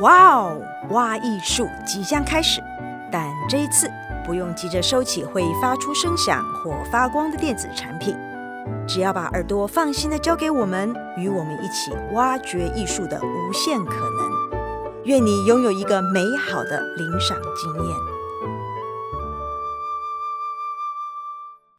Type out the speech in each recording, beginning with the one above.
哇哦，挖艺术即将开始，但这一次不用急着收起会发出声响或发光的电子产品，只要把耳朵放心的交给我们，与我们一起挖掘艺术的无限可能。愿你拥有一个美好的聆赏经验。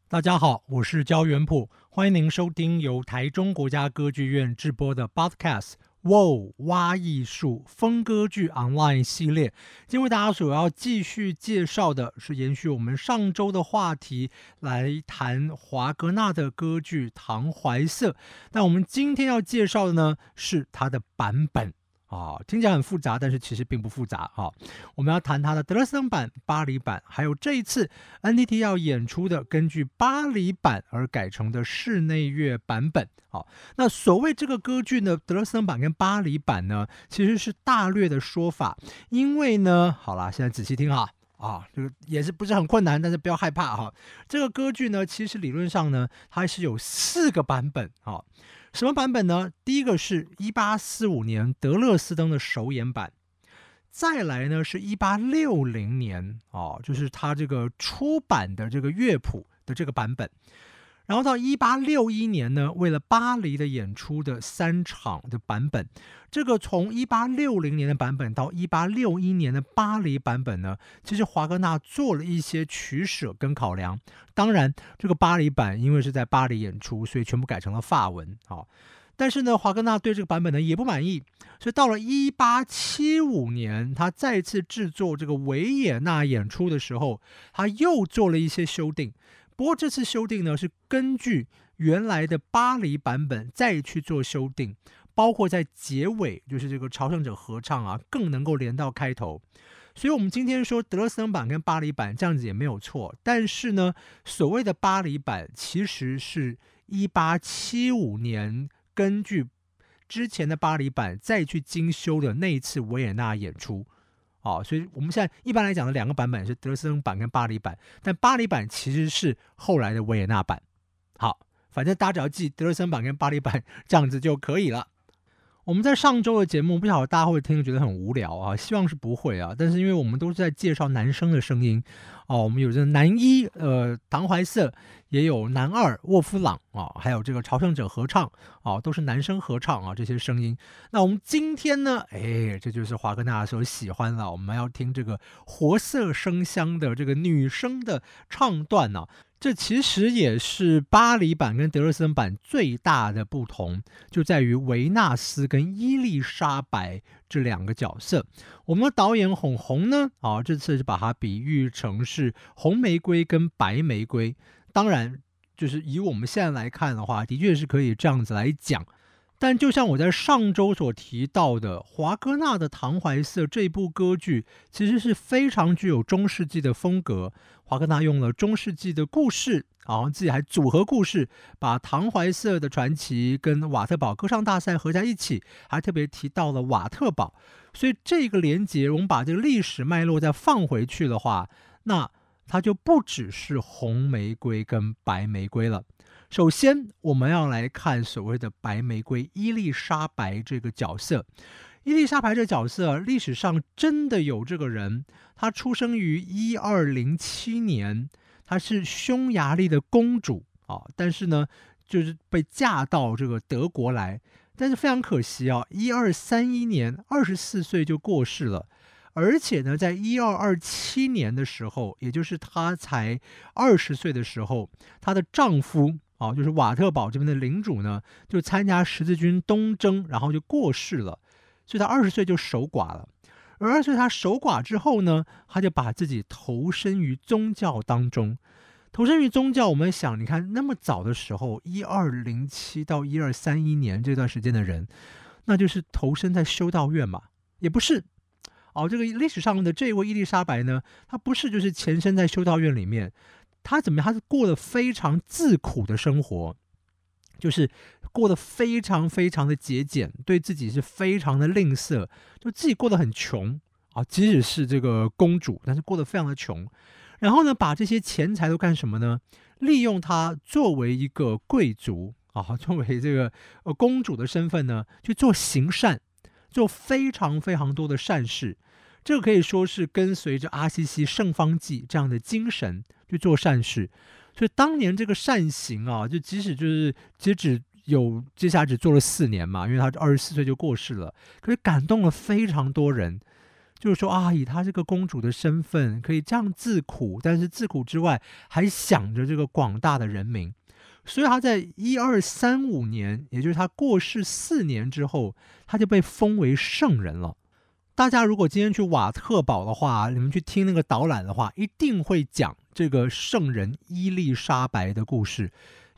大家好，我是焦元溥，欢迎您收听由台中国家歌剧院制播的 Podcast。哇哦，挖艺术风歌剧 online 系列，今天为大家所要继续介绍的是延续我们上周的话题，来谈华格纳的歌剧《唐怀瑟》。那我们今天要介绍的呢，是它的版本。啊，听起来很复杂，但是其实并不复杂啊。我们要谈它的德勒斯登版、巴黎版，还有这一次 NTT 要演出的根据巴黎版而改成的室内乐版本。好，那所谓这个歌剧呢，德勒斯登版跟巴黎版呢，其实是大略的说法。因为呢，好啦，现在仔细听哈，啊，这个也是不是很困难，但是不要害怕哈。这个歌剧呢，其实理论上呢，它是有四个版本啊。什么版本呢？第一个是一八四五年德勒斯登的首演版，再来呢是一八六零年啊，就是他这个出版的这个乐谱的这个版本。然后到一八六一年呢，为了巴黎的演出的三场的版本，这个从一八六零年的版本到一八六一年的巴黎版本呢，其实华格纳做了一些取舍跟考量。当然，这个巴黎版因为是在巴黎演出，所以全部改成了法文啊。但是呢，华格纳对这个版本呢也不满意，所以到了一八七五年，他再次制作这个维也纳演出的时候，他又做了一些修订。不过这次修订呢，是根据原来的巴黎版本再去做修订，包括在结尾，就是这个朝圣者合唱啊，更能够连到开头。所以，我们今天说德勒斯登版跟巴黎版这样子也没有错。但是呢，所谓的巴黎版其实是一八七五年根据之前的巴黎版再去精修的那一次维也纳演出。哦，所以我们现在一般来讲的两个版本是德森版跟巴黎版，但巴黎版其实是后来的维也纳版。好，反正大家只要记德森版跟巴黎版这样子就可以了。我们在上周的节目，不晓得大家会听觉得很无聊啊，希望是不会啊。但是因为我们都是在介绍男生的声音哦，我们有这男一呃唐怀瑟，也有男二沃夫朗啊，还有这个朝圣者合唱啊，都是男生合唱啊，这些声音。那我们今天呢，哎，这就是华格纳所喜欢了，我们要听这个活色生香的这个女声的唱段呢、这其实也是巴黎版跟德勒斯登版最大的不同，就在于维纳斯跟伊丽莎白这两个角色。我们的导演红红呢，啊，这次是把它比喻成是红玫瑰跟白玫瑰。当然，就是以我们现在来看的话，的确是可以这样子来讲。但就像我在上周所提到的，华格纳的《唐怀瑟》这部歌剧其实是非常具有中世纪的风格。华格纳用了中世纪的故事，然后自己还组合故事，把唐怀瑟的传奇跟瓦特堡歌唱大赛合在一起，还特别提到了瓦特堡。所以这个连接，我们把这个历史脉络再放回去的话，那它就不只是红玫瑰跟白玫瑰了。首先，我们要来看所谓的白玫瑰伊丽莎白这个角色。伊丽莎白这个角色，历史上真的有这个人。她出生于一二零七年，她是匈牙利的公主啊，但是呢，就是被嫁到这个德国来。但是非常可惜啊，一二三一年，二十四岁就过世了。而且呢，在一二二七年的时候，也就是她才二十岁的时候，她的丈夫。啊，就是瓦特堡这边的领主呢，就参加十字军东征，然后就过世了，所以他二十岁就守寡了。而二十岁他守寡之后呢，他就把自己投身于宗教当中。投身于宗教，我们想，你看那么早的时候，一二零七到一二三一年这段时间的人，那就是投身在修道院嘛？也不是。哦，这个历史上的这位伊丽莎白呢，她不是就是前身在修道院里面。她怎么样？她是过得非常自苦的生活，就是过得非常非常的节俭，对自己是非常的吝啬，就自己过得很穷啊。即使是这个公主，但是过得非常的穷。然后呢，把这些钱财都干什么呢？利用她作为一个贵族啊，作为这个呃公主的身份呢，去做行善，做非常非常多的善事。这个可以说是跟随着阿西西圣方济这样的精神去做善事。所以当年这个善行啊，就即使就是截止有接下来只做了四年嘛，因为他二十四岁就过世了，可是感动了非常多人。就是说啊，以他这个公主的身份，可以这样自苦，但是自苦之外，还想着这个广大的人民。所以他在一二三五年，也就是他过世四年之后，他就被封为圣人了。大家如果今天去瓦特堡的话，你们去听那个导览的话，一定会讲这个圣人伊丽莎白的故事。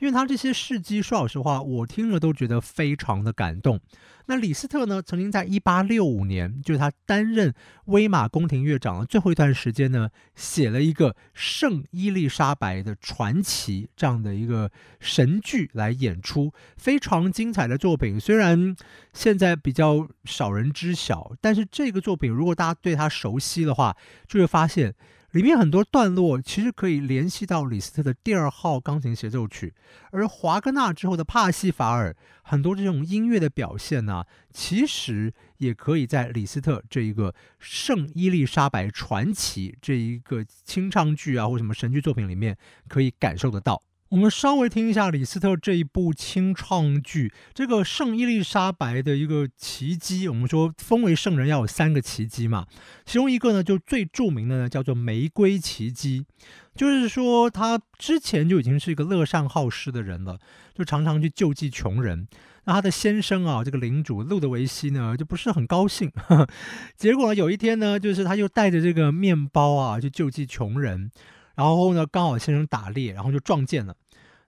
因为他这些事迹，说老实话，我听了都觉得非常的感动。那李斯特呢，曾经在一八六五年，就是他担任威玛宫廷乐长的最后一段时间呢，写了一个《圣伊丽莎白的传奇》这样的一个神剧来演出，非常精彩的作品。虽然现在比较少人知晓，但是这个作品如果大家对他熟悉的话，就会发现。里面很多段落其实可以联系到李斯特的第二号钢琴协奏曲，而华格纳之后的帕西法尔，很多这种音乐的表现呢，其实也可以在李斯特这一个《圣伊丽莎白传奇》这一个清唱剧啊，或什么神剧作品里面可以感受得到。我们稍微听一下李斯特这一部清唱剧，这个圣伊丽莎白的一个奇迹。我们说封为圣人要有三个奇迹嘛，其中一个呢就最著名的呢叫做玫瑰奇迹，就是说他之前就已经是一个乐善好施的人了，就常常去救济穷人。那他的先生啊，这个领主路德维希呢就不是很高兴，呵呵，结果呢有一天呢，就是他又带着这个面包啊去救济穷人，然后呢刚好先生打猎，然后就撞见了。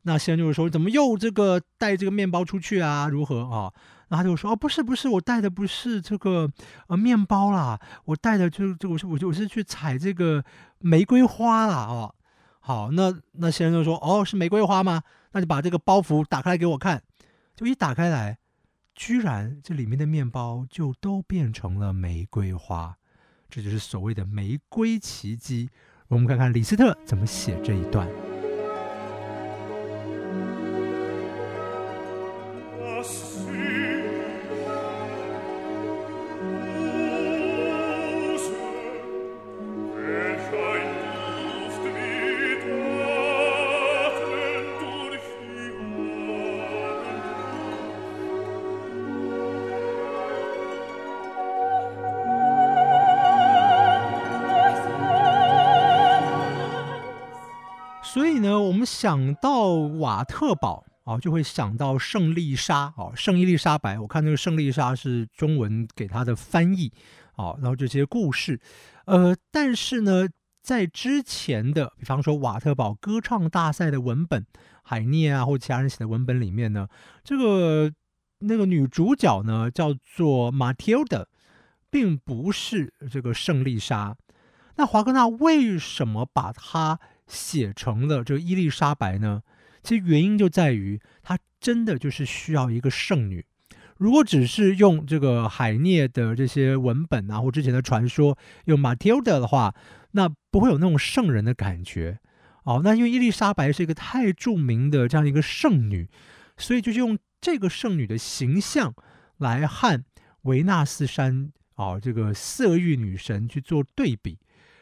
那先生就是说，怎么又这个带这个面包出去啊？如何啊？那他就说，哦，不是不是，我带的不是这个呃面包啦，我带的就就我是我我是去采这个玫瑰花啦哦。好，那那先生就说，哦，是玫瑰花吗？那就把这个包袱打开来给我看。就一打开来，居然这里面的面包就都变成了玫瑰花，这就是所谓的玫瑰奇迹。我们看看李斯特怎么写这一段。想到瓦特堡啊，就会想到圣丽莎啊，圣伊丽莎白。我看那个圣丽莎是中文给他的翻译啊，然后这些故事，呃，但是呢，在之前的，比方说瓦特堡歌唱大赛的文本，海涅啊或其他人写的文本里面呢，这个那个女主角呢叫做马蒂尔德，并不是这个圣丽莎。那华格纳为什么把她写成了这个伊丽莎白呢？其实原因就在于，他真的就是需要一个圣女。如果只是用这个海涅的这些文本啊，或之前的传说用马蒂尔德的话，那不会有那种圣人的感觉。哦，那因为伊丽莎白是一个太著名的这样一个圣女，所以就是用这个圣女的形象来和维纳斯山啊、哦、这个色欲女神去做对比。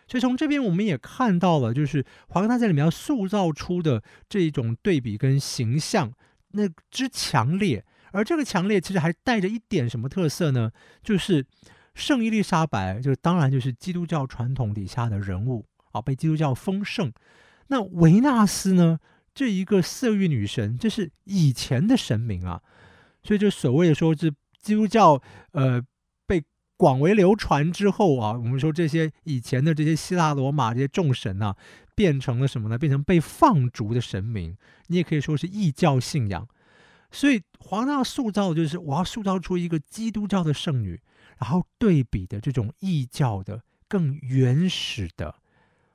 所以从这边我们也看到了，就是华格纳在里面要塑造出的这一种对比跟形象，那之强烈。而这个强烈其实还带着一点什么特色呢？就是圣伊丽莎白，就当然就是基督教传统底下的人物啊，被基督教封圣。那维纳斯呢，这一个色欲女神，这是以前的神明啊。所以就所谓的说，是基督教呃。广为流传之后啊，我们说这些以前的这些希腊罗马这些众神啊，变成了什么呢？变成被放逐的神明。你也可以说是异教信仰。所以皇上塑造的就是我要塑造出一个基督教的圣女，然后对比的这种异教的更原始的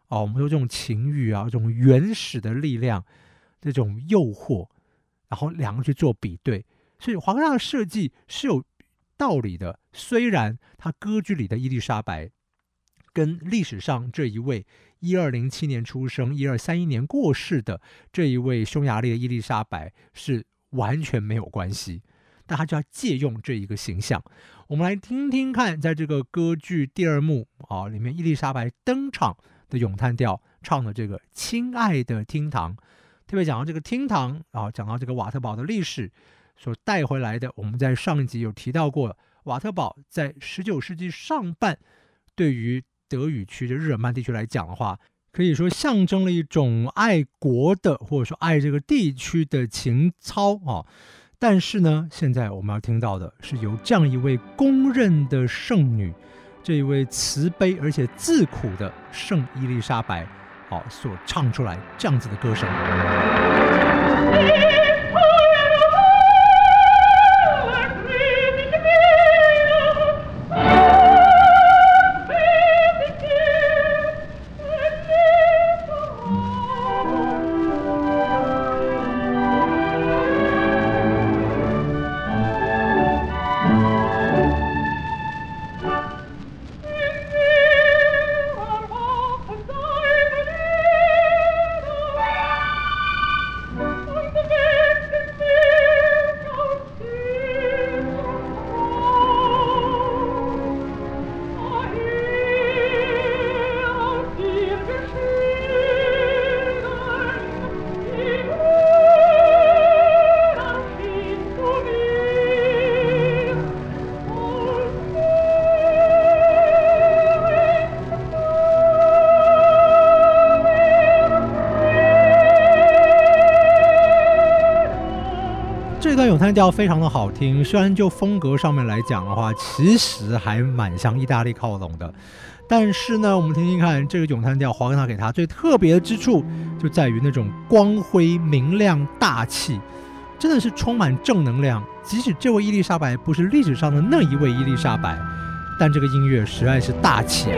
哦，我们说这种情欲啊，这种原始的力量，这种诱惑，然后两个去做比对。所以皇上的设计是有道理的，虽然他歌剧里的伊丽莎白跟历史上这一位一二零七年出生、一二三一年过世的这一位匈牙利的伊丽莎白是完全没有关系，但他就要借用这一个形象。我们来听听看，在这个歌剧第二幕啊里面，伊丽莎白登场的咏叹调唱的这个《亲爱的厅堂》，特别讲到这个厅堂啊，讲到这个瓦特堡的历史所带回来的。我们在上一集有提到过，瓦特堡在十九世纪上半，对于德语区的日耳曼地区来讲的话，可以说象征了一种爱国的，或者说爱这个地区的情操啊。但是呢，现在我们要听到的是由这样一位公认的圣女，这一位慈悲而且自苦的圣伊丽莎白，好所唱出来这样子的歌声。调非常的好听，虽然就风格上面来讲的话，其实还蛮向意大利靠拢的，但是呢，我们听听看这个咏叹调，华格纳给他最特别之处，就在于那种光辉明亮、大气，真的是充满正能量。即使这位伊丽莎白不是历史上的那一位伊丽莎白，但这个音乐实在是大气啊。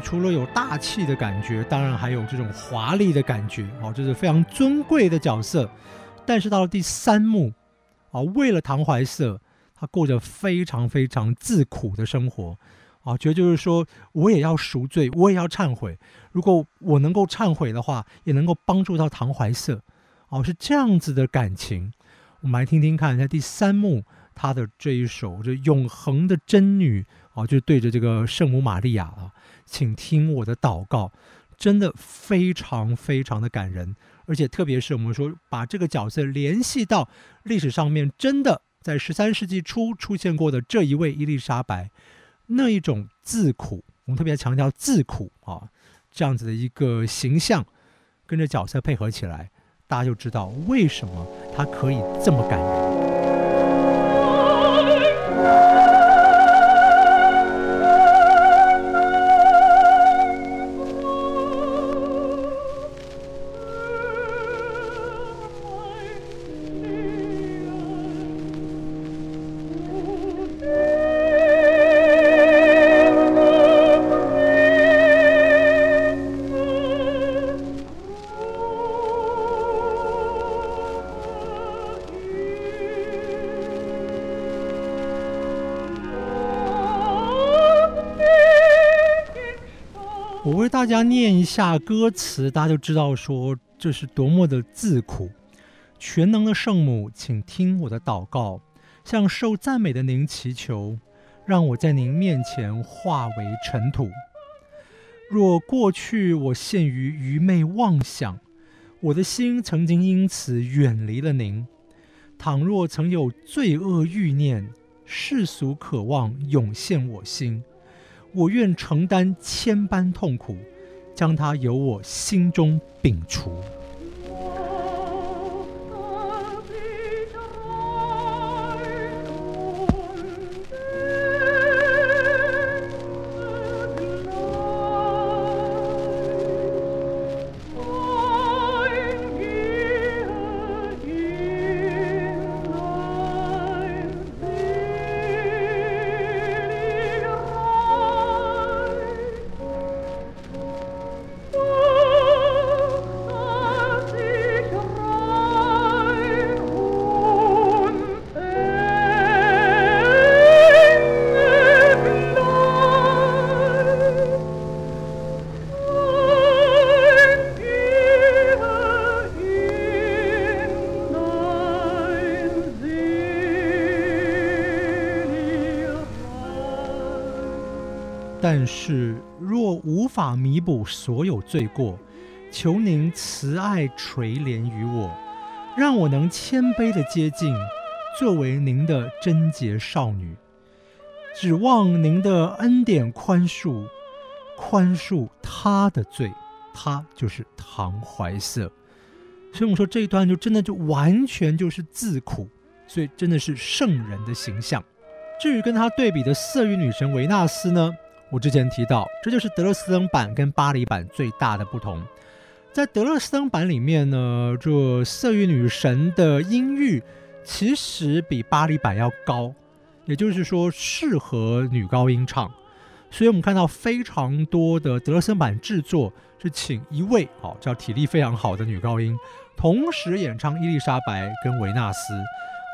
除了有大气的感觉，当然还有这种华丽的感觉哦，这是非常尊贵的角色。但是到了第三幕啊，为了唐怀瑟，他过着非常非常自苦的生活啊，觉得就是说我也要赎罪，我也要忏悔。如果我能够忏悔的话，也能够帮助到唐怀瑟哦，是这样子的感情。我们来听听看，在第三幕他的这一首这永恒的真女啊，就对着这个圣母玛利亚啊。请听我的祷告，真的非常非常的感人，而且特别是我们说把这个角色联系到历史上面，真的在十三世纪初出现过的这一位伊丽莎白，那一种自苦，我们特别强调自苦啊，这样子的一个形象，跟着角色配合起来，大家就知道为什么他可以这么感人。念一下歌词，大家就知道说这是多么的自苦。全能的圣母，请听我的祷告，向受赞美的您祈求，让我在您面前化为尘土。若过去我陷于愚昧妄想，我的心曾经因此远离了您；倘若曾有罪恶欲念、世俗渴望涌现我心，我愿承担千般痛苦，将它由我心中摒除。但是，若无法弥补所有罪过，求您慈爱垂怜于我，让我能谦卑的接近，作为您的贞洁少女，指望您的恩典宽恕，宽恕他的罪，他就是唐怀瑟。所以我们说这一段就真的就完全就是自苦，所以真的是圣人的形象。至于跟他对比的色欲女神维纳斯呢？我之前提到，这就是德勒斯登版跟巴黎版最大的不同。在德勒斯登版里面呢，这色欲女神的音域其实比巴黎版要高，也就是说适合女高音唱。所以我们看到非常多的德勒斯登版制作是请一位哦叫体力非常好的女高音，同时演唱伊丽莎白跟维纳斯，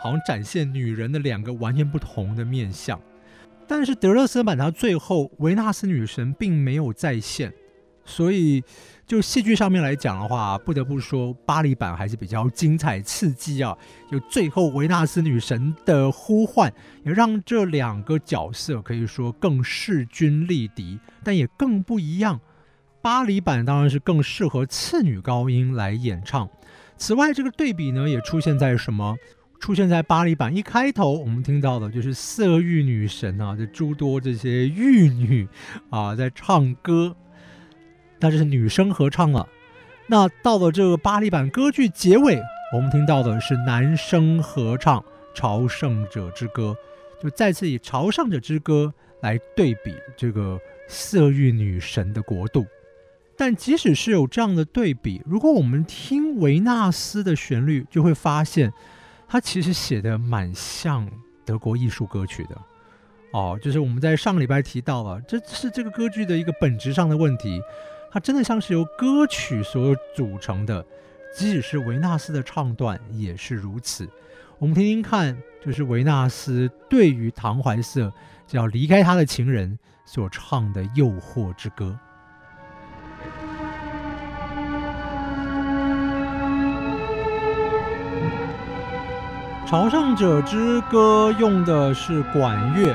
好像展现女人的两个完全不同的面相。但是德勒斯版它最后维纳斯女神并没有再现，所以就戏剧上面来讲的话，不得不说巴黎版还是比较精彩刺激啊！就最后维纳斯女神的呼唤，也让这两个角色可以说更势均力敌，但也更不一样。巴黎版当然是更适合次女高音来演唱。此外，这个对比呢也出现在什么？出现在巴黎版一开头，我们听到的就是色欲女神啊，这诸多这些玉女啊在唱歌，那这是女声合唱了。那到了这个巴黎版歌剧结尾，我们听到的是男声合唱《朝圣者之歌》，就再次以《朝圣者之歌》来对比这个色欲女神的国度。但即使是有这样的对比，如果我们听维纳斯的旋律，就会发现。他其实写的蛮像德国艺术歌曲的，哦，就是我们在上个礼拜提到了，这是这个歌剧的一个本质上的问题，它真的像是由歌曲所组成的，即使是维纳斯的唱段也是如此。我们听听看，就是维纳斯对于唐怀瑟就要离开他的情人所唱的诱惑之歌。《朝圣者之歌》用的是管乐，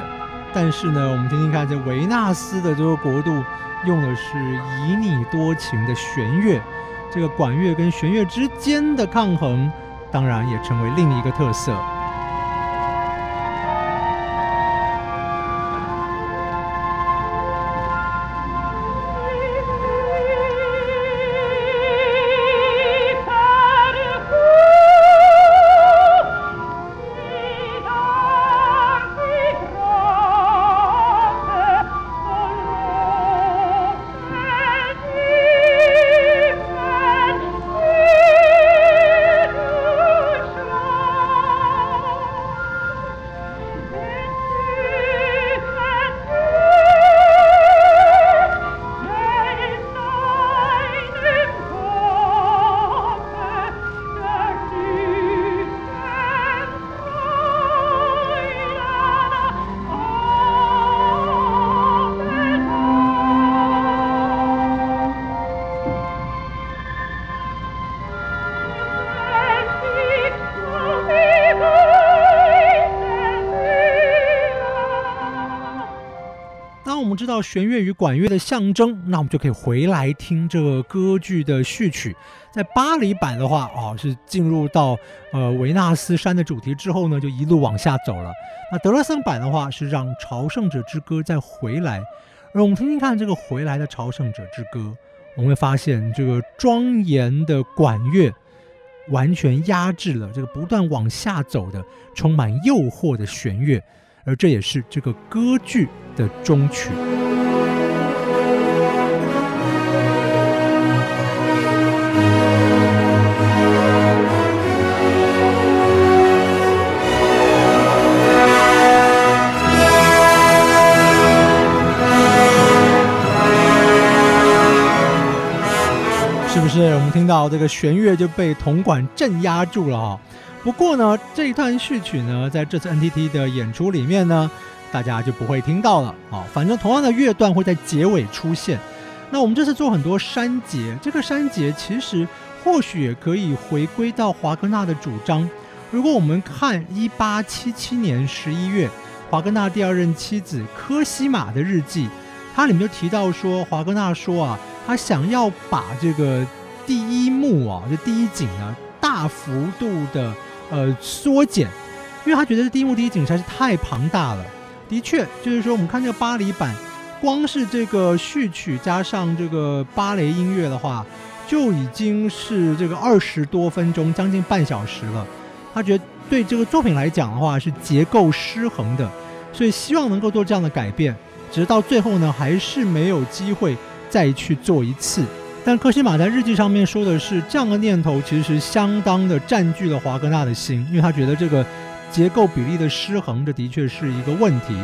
但是呢，我们听听看，这维纳斯的这个国度用的是旖旎多情的弦乐，这个管乐跟弦乐之间的抗衡，当然也成为另一个特色。弦乐与管乐的象征，那我们就可以回来听这个歌剧的序曲。在巴黎版的话，哦，是进入到呃维纳斯山的主题之后呢，就一路往下走了。那德勒森版的话，是让朝圣者之歌再回来。而我们听听看这个回来的朝圣者之歌，我们会发现这个庄严的管乐完全压制了这个不断往下走的充满诱惑的弦乐。而这也是这个歌剧的终曲。是我们听到这个弦乐就被铜管镇压住了啊？不过呢，这一段序曲呢，在这次 NTT 的演出里面呢，大家就不会听到了啊。反正同样的乐段会在结尾出现。那我们这次做很多删节，这个删节其实或许也可以回归到华格纳的主张。如果我们看1877年11月，华格纳第二任妻子科西玛的日记，它里面就提到说，华格纳说啊，他想要把这个第一幕啊，这第一景呢，大幅度的。呃，缩减，因为他觉得这第一幕第一景实在是太庞大了。的确，就是说我们看这个巴黎版，光是这个序曲加上这个芭蕾音乐的话，就已经是这个二十多分钟，将近半小时了。他觉得对这个作品来讲的话，是结构失衡的，所以希望能够做这样的改变。直到最后呢，还是没有机会再去做一次。但科西玛在日记上面说的是，这样的念头其实相当的占据了华格纳的心，因为他觉得这个结构比例的失衡，这的确是一个问题。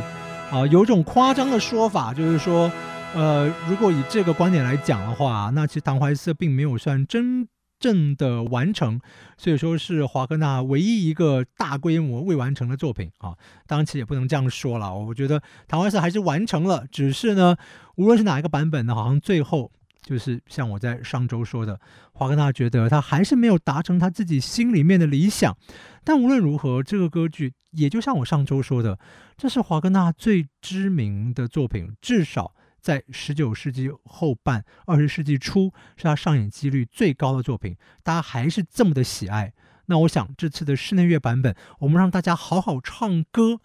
啊，有种夸张的说法，就是说，呃，如果以这个观点来讲的话，那其实唐怀瑟并没有算真正的完成，所以说是华格纳唯一一个大规模未完成的作品啊。当然，其实也不能这样说了，我觉得唐怀瑟还是完成了，只是呢，无论是哪一个版本呢，好像最后。就是像我在上周说的，华格纳觉得他还是没有达成他自己心里面的理想。但无论如何，这个歌剧也就像我上周说的，这是华格纳最知名的作品，至少在十九世纪后半、二十世纪初是他上演几率最高的作品。大家还是这么的喜爱。那我想这次的室内乐版本，我们让大家好好唱歌，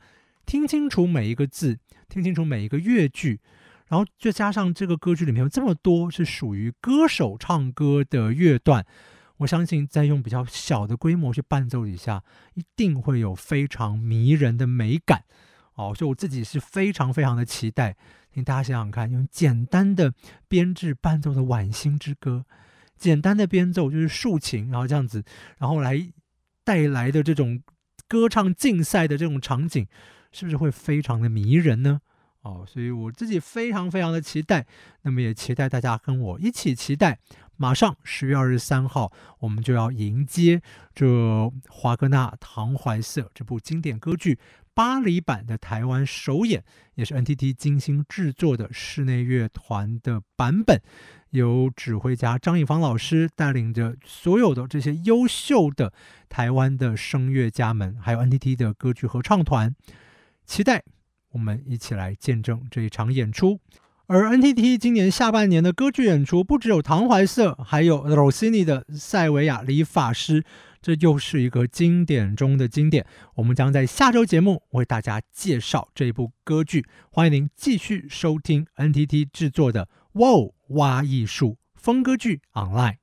听清楚每一个字，听清楚每一个乐句。然后再加上这个歌剧里面有这么多是属于歌手唱歌的乐段，我相信在用比较小的规模去伴奏底下，一定会有非常迷人的美感哦。所以我自己是非常非常的期待。请大家想想看，用简单的编制伴奏的《晚星之歌》，简单的编奏就是竖琴，然后这样子，然后来带来的这种歌唱竞赛的这种场景，是不是会非常的迷人呢？哦，所以我自己非常非常的期待，那么也期待大家跟我一起期待。马上十月二十三号，我们就要迎接这华格纳《唐怀瑟》这部经典歌剧巴黎版的台湾首演，也是 NTT 精心制作的室内乐团的版本，由指挥家张艺芳老师带领着所有的这些优秀的台湾的声乐家们，还有 NTT 的歌剧合唱团，期待。我们一起来见证这一场演出。而 NTT 今年下半年的歌剧演出，不只有唐怀瑟，还有罗西尼的《塞维亚理发师》，这又是一个经典中的经典。我们将在下周节目为大家介绍这部歌剧。欢迎您继续收听 NTT 制作的《哇哦哇艺术风歌剧 Online》。